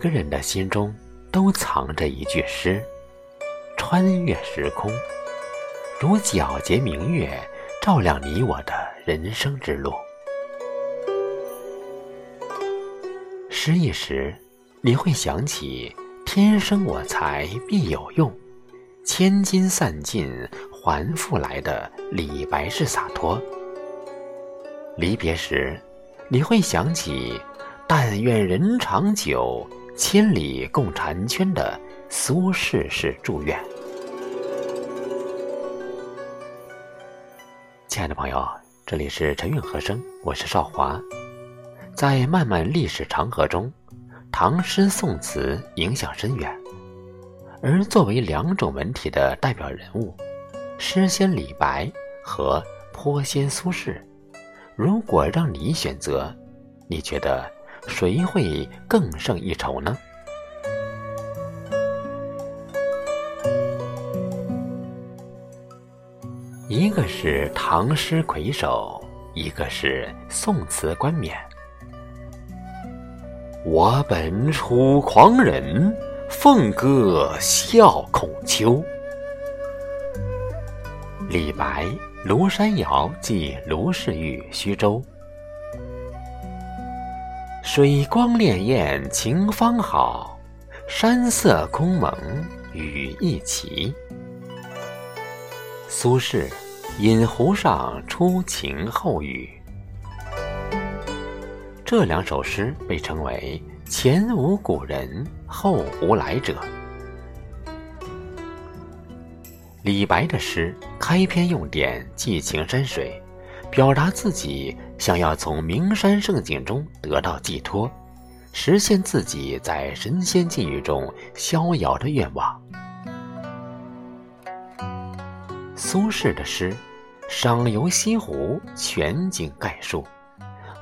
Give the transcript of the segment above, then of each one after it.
个人的心中都藏着一句诗，穿越时空，如皎洁明月，照亮你我的人生之路。失意时，你会想起“天生我材必有用，千金散尽还复来”的李白式洒脱；离别时，你会想起。但愿人长久，千里共婵娟的苏轼式祝愿。亲爱的朋友，这里是陈韵和声，我是少华。在漫漫历史长河中，唐诗宋词影响深远。而作为两种文体的代表人物，诗仙李白和泼仙苏轼，如果让你选择，你觉得？谁会更胜一筹呢？一个是唐诗魁首，一个是宋词冠冕。我本楚狂人，凤歌笑孔丘。李白《庐山谣》记卢氏玉虚州。水光潋滟晴方好，山色空蒙雨亦奇。苏轼《饮湖上初晴后雨》这两首诗被称为前无古人后无来者。李白的诗开篇用典寄情山水。表达自己想要从名山胜景中得到寄托，实现自己在神仙境遇中逍遥的愿望。苏轼的诗，赏游西湖，全景概述，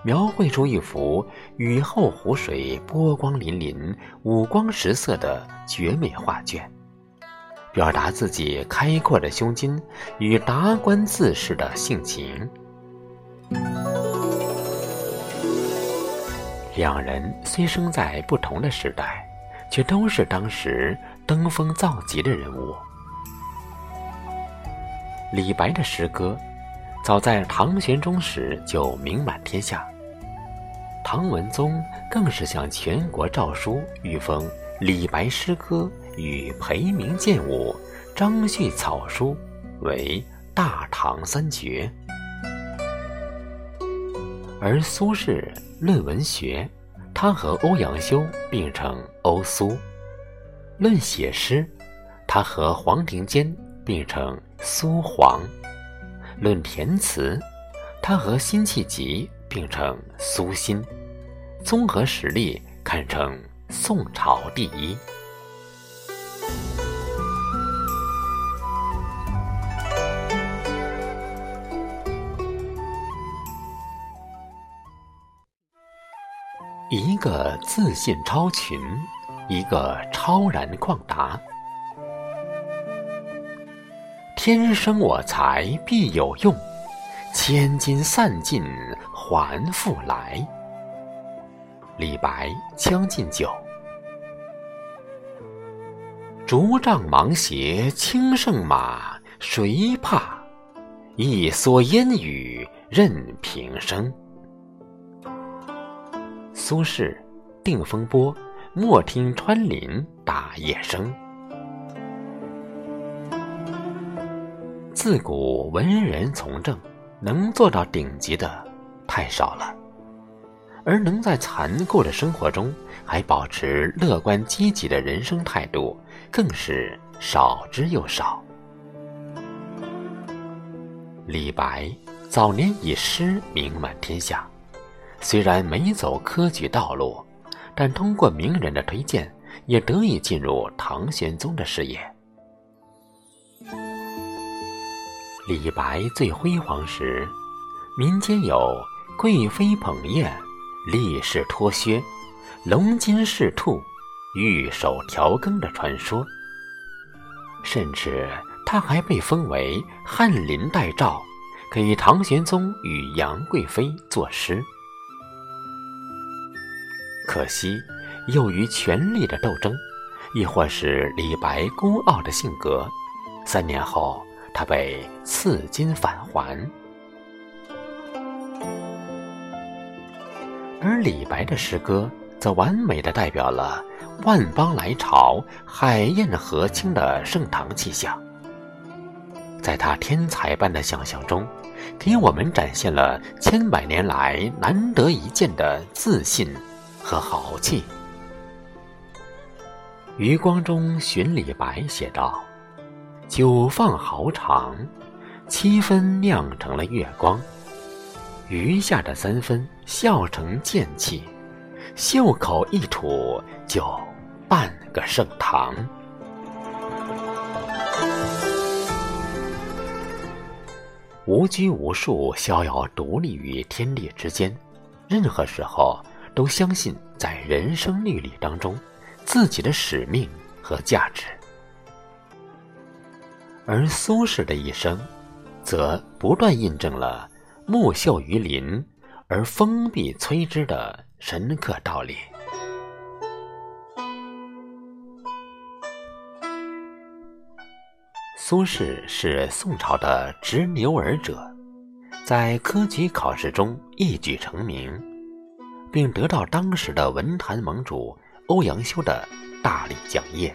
描绘出一幅雨后湖水波光粼粼、五光十色的绝美画卷，表达自己开阔的胸襟与达观自适的性情。两人虽生在不同的时代，却都是当时登峰造极的人物。李白的诗歌，早在唐玄宗时就名满天下。唐文宗更是向全国诏书，御封李白诗歌与裴明剑舞、张旭草书为大唐三绝。而苏轼论文学，他和欧阳修并称欧苏；论写诗，他和黄庭坚并称苏黄；论填词，他和辛弃疾并称苏辛。综合实力，堪称宋朝第一。一个自信超群，一个超然旷达。天生我材必有用，千金散尽还复来。李白《将进酒》。竹杖芒鞋轻胜马，谁怕？一蓑烟雨任平生。苏轼《定风波》：莫听穿林打叶声。自古文人从政，能做到顶级的太少了，而能在残酷的生活中还保持乐观积极的人生态度，更是少之又少。李白早年以诗名满天下。虽然没走科举道路，但通过名人的推荐，也得以进入唐玄宗的视野。李白最辉煌时，民间有“贵妃捧砚，力士脱靴，龙筋试兔，玉手调羹”的传说，甚至他还被封为翰林待诏，给唐玄宗与杨贵妃作诗。可惜，囿于权力的斗争，亦或是李白孤傲的性格。三年后，他被赐金返还。而李白的诗歌则完美的代表了万邦来朝、海晏河清的盛唐气象。在他天才般的想象中，给我们展现了千百年来难得一见的自信和豪气。余光中寻李白写道：“酒放豪肠，七分酿成了月光。”余下的三分笑成剑气，袖口一吐就半个盛唐。无拘无束，逍遥独立于天地之间，任何时候都相信在人生律里当中自己的使命和价值。而苏轼的一生，则不断印证了。木秀于林，而风必摧之的深刻道理。苏轼是宋朝的执牛耳者，在科举考试中一举成名，并得到当时的文坛盟主欧阳修的大力奖业。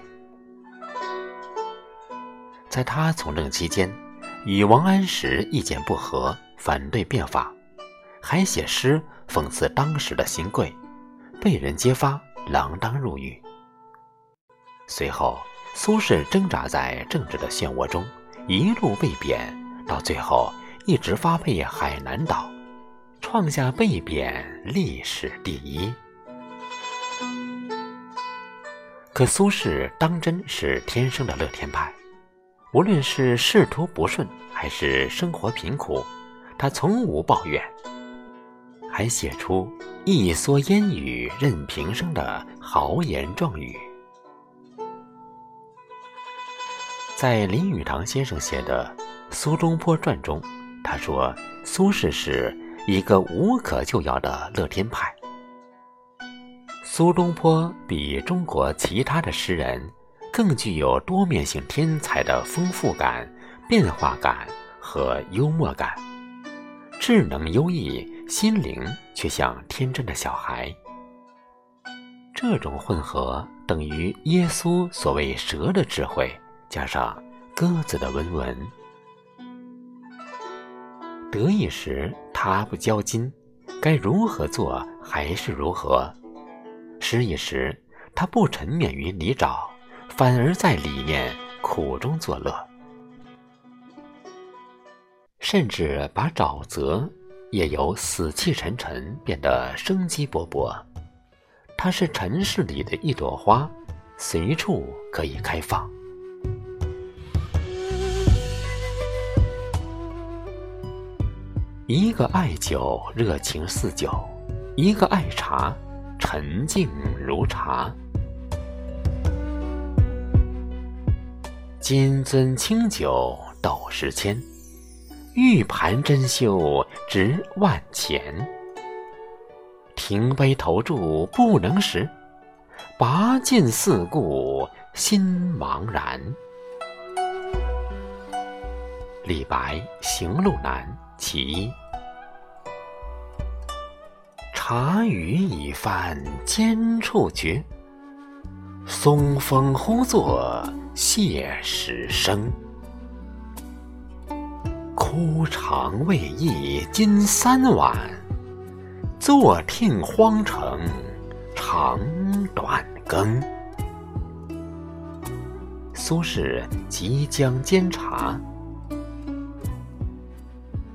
在他从政期间，与王安石意见不合。反对变法，还写诗讽刺当时的新贵，被人揭发，锒铛入狱。随后，苏轼挣扎在政治的漩涡中，一路被贬，到最后一直发配海南岛，创下被贬历史第一。可苏轼当真是天生的乐天派，无论是仕途不顺，还是生活贫苦。他从无抱怨，还写出“一蓑烟雨任平生”的豪言壮语。在林语堂先生写的《苏东坡传》中，他说：“苏轼是一个无可救药的乐天派。”苏东坡比中国其他的诗人更具有多面性天才的丰富感、变化感和幽默感。智能优异，心灵却像天真的小孩。这种混合等于耶稣所谓蛇的智慧，加上鸽子的温文。得意时他不骄矜，该如何做还是如何；失意时他不沉湎于泥沼，反而在里面苦中作乐。甚至把沼泽也由死气沉沉变得生机勃勃。它是尘世里的一朵花，随处可以开放。一个爱酒，热情似酒；一个爱茶，沉静如茶。金樽清酒，斗十千。玉盘珍羞值万钱，停杯投箸不能食，拔剑四顾心茫然。李白《行路难》其一：茶余已翻尖处绝，松风忽作谢时声。枯肠未易今三碗，坐听荒城长短更。苏轼即将煎茶。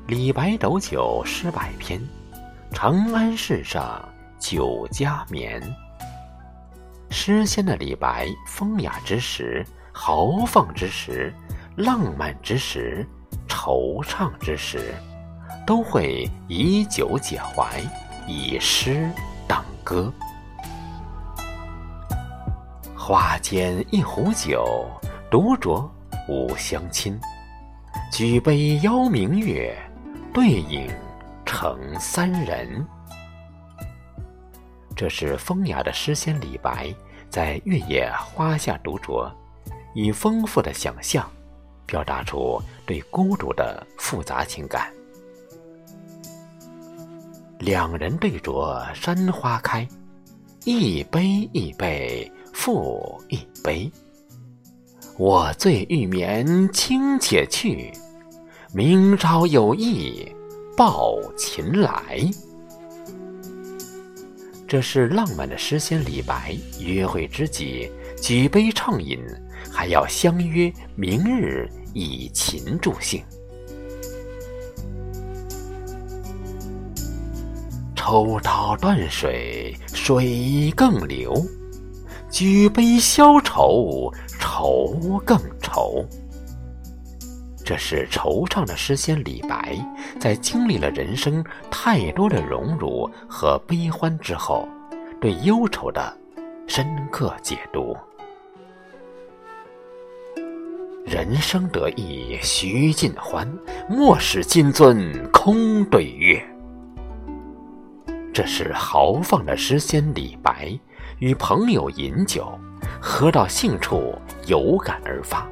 李白斗酒诗百篇，长安市上酒家眠。诗仙的李白，风雅之时、豪放之时、浪漫之时。惆怅之时，都会以酒解怀，以诗当歌。花间一壶酒，独酌无相亲。举杯邀明月，对影成三人。这是风雅的诗仙李白在月夜花下独酌，以丰富的想象，表达出对孤独的复杂情感。两人对酌山花开，一杯一杯复一杯。我醉欲眠卿且去，明朝有意抱琴来。这是浪漫的诗仙李白，约会知己，举杯畅饮，还要相约明日以琴助兴。抽刀断水，水更流；举杯消愁，愁更愁。这是惆怅的诗仙李白，在经历了人生太多的荣辱和悲欢之后，对忧愁的深刻解读。人生得意须尽欢，莫使金樽空对月。这是豪放的诗仙李白，与朋友饮酒，喝到兴处有感而发。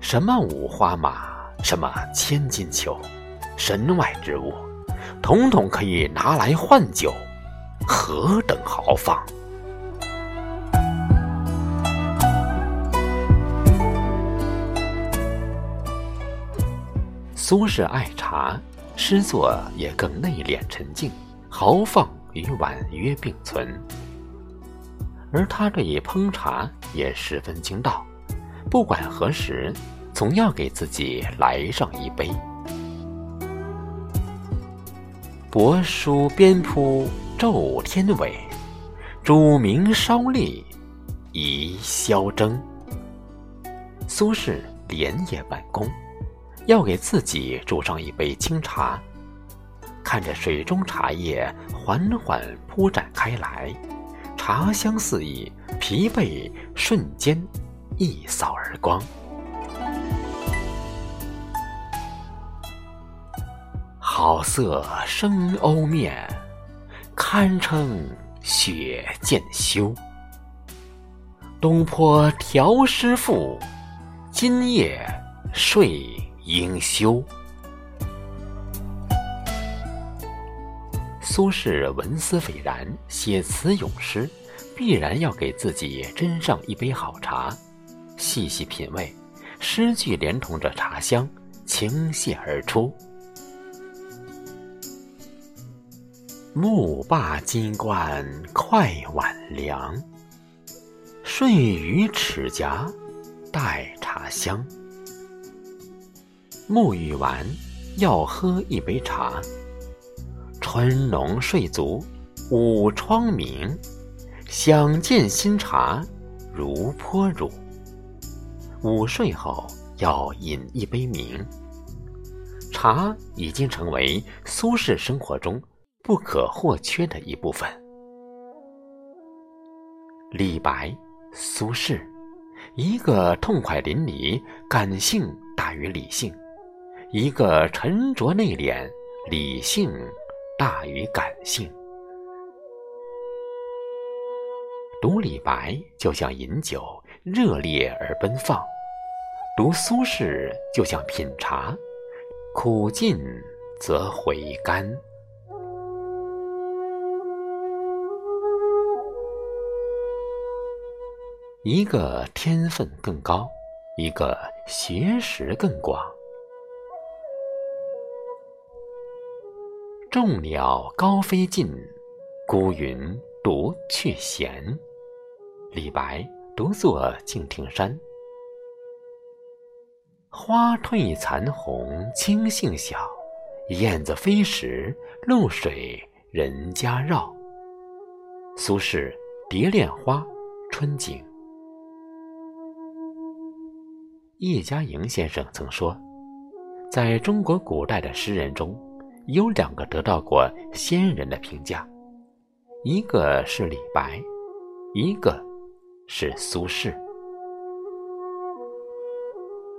什么五花马，什么千金裘，身外之物，统统可以拿来换酒，何等豪放！苏轼爱茶，诗作也更内敛沉静。豪放与婉约并存，而他这一烹茶也十分精到，不管何时，总要给自己来上一杯。帛书边铺昼天尾，煮茗烧栗宜消征。苏轼连夜办公，要给自己煮上一杯清茶。看着水中茶叶缓缓铺展开来，茶香四溢，疲惫瞬间一扫而光。好色生鸥面，堪称雪见羞。东坡调诗赋，今夜睡应休。苏轼文思斐然，写词咏诗，必然要给自己斟上一杯好茶，细细品味，诗句连同着茶香倾泻而出。木罢金冠快晚凉，睡于齿颊带茶香。沐浴完，要喝一杯茶。春浓睡足，午窗明，想见新茶如泼乳。午睡后要饮一杯茗，茶已经成为苏轼生活中不可或缺的一部分。李白、苏轼，一个痛快淋漓，感性大于理性；一个沉着内敛，理性。大于感性，读李白就像饮酒，热烈而奔放；读苏轼就像品茶，苦尽则回甘。一个天分更高，一个学识更广。众鸟高飞尽，孤云独去闲。李白独坐敬亭山。花褪残红青杏小，燕子飞时露水人家绕。苏轼《蝶恋花·春景》。叶嘉莹先生曾说，在中国古代的诗人中。有两个得到过先人的评价，一个是李白，一个是苏轼。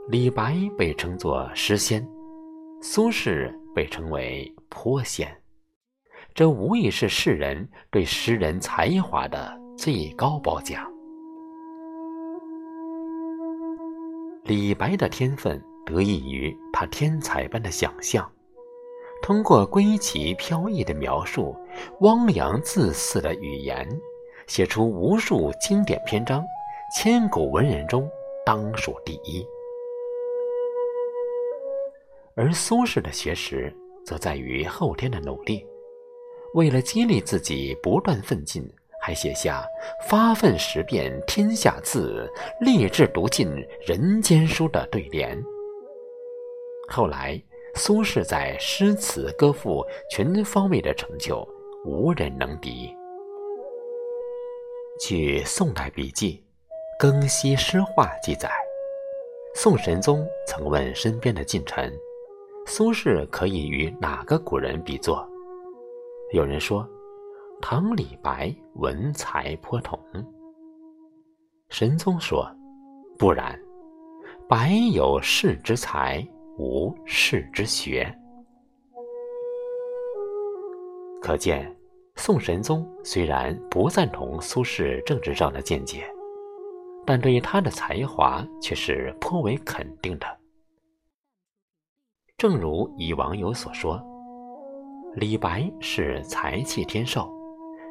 李白被称作诗仙，苏轼被称为颇仙。这无疑是世人对诗人才华的最高褒奖。李白的天分得益于他天才般的想象，通过归奇飘逸的描述、汪洋恣肆的语言，写出无数经典篇章，千古文人中当属第一。而苏轼的学识，则在于后天的努力。为了激励自己不断奋进，还写下“发愤识遍天下字，立志读尽人间书”的对联。后来，苏轼在诗词歌赋全方位的成就无人能敌。据宋代笔记《更西诗话》记载，宋神宗曾问身边的近臣：“苏轼可以与哪个古人比作？”有人说，唐李白文才颇同。神宗说，不然，白有士之才，无士之学。可见，宋神宗虽然不赞同苏轼政治上的见解，但对于他的才华却是颇为肯定的。正如以网友所说。李白是才气天授，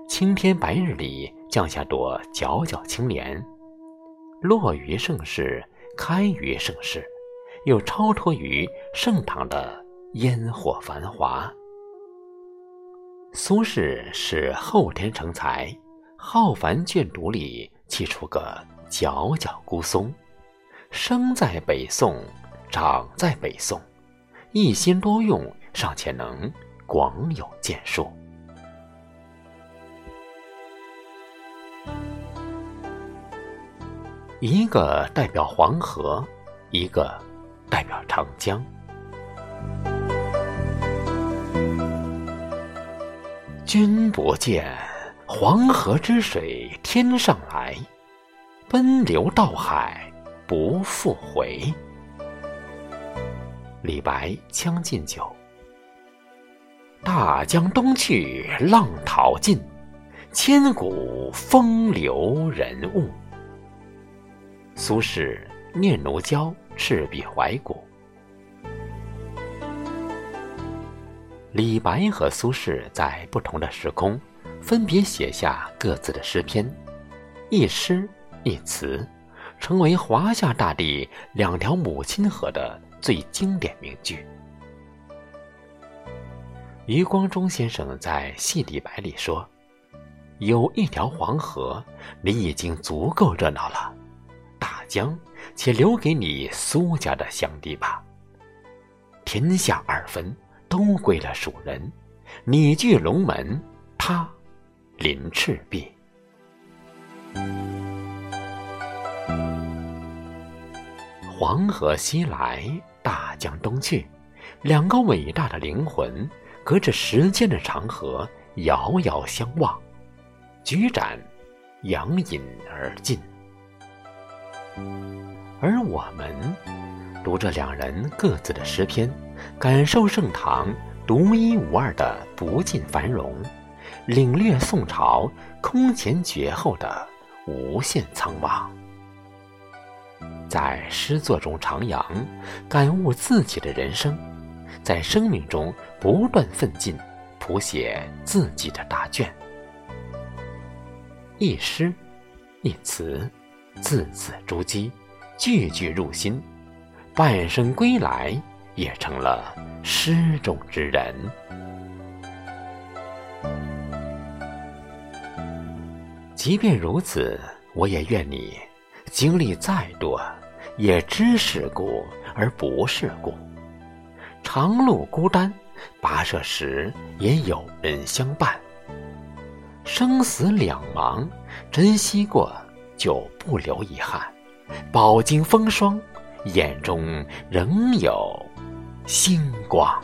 青天白日里降下朵皎皎青莲，落于盛世，开于盛世，又超脱于盛唐的烟火繁华。苏轼是后天成才，浩繁卷读里沏出个皎皎孤松，生在北宋，长在北宋，一心多用，尚且能。广有建树，一个代表黄河，一个代表长江。君不见，黄河之水天上来，奔流到海不复回。李白《将进酒》。大江东去，浪淘尽，千古风流人物。苏轼《念奴娇·赤壁怀古》。李白和苏轼在不同的时空，分别写下各自的诗篇，一诗一词，成为华夏大地两条母亲河的最经典名句。余光中先生在《戏李白》里说：“有一条黄河，你已经足够热闹了。大江，且留给你苏家的乡弟吧。天下二分，都归了蜀人。你据龙门，他临赤壁。黄河西来，大江东去，两个伟大的灵魂。”隔着时间的长河，遥遥相望，举盏，仰饮而尽。而我们读着两人各自的诗篇，感受盛唐独一无二的不尽繁荣，领略宋朝空前绝后的无限苍茫。在诗作中徜徉，感悟自己的人生。在生命中不断奋进，谱写自己的答卷。一诗，一词，字字珠玑，句句入心。半生归来，也成了诗中之人。即便如此，我也愿你经历再多，也知世故而不世故。长路孤单，跋涉时也有人相伴。生死两茫，珍惜过就不留遗憾。饱经风霜，眼中仍有星光。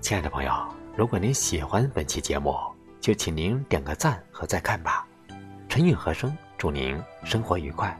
亲爱的朋友，如果您喜欢本期节目，就请您点个赞和再看吧。陈韵和声。祝您生活愉快。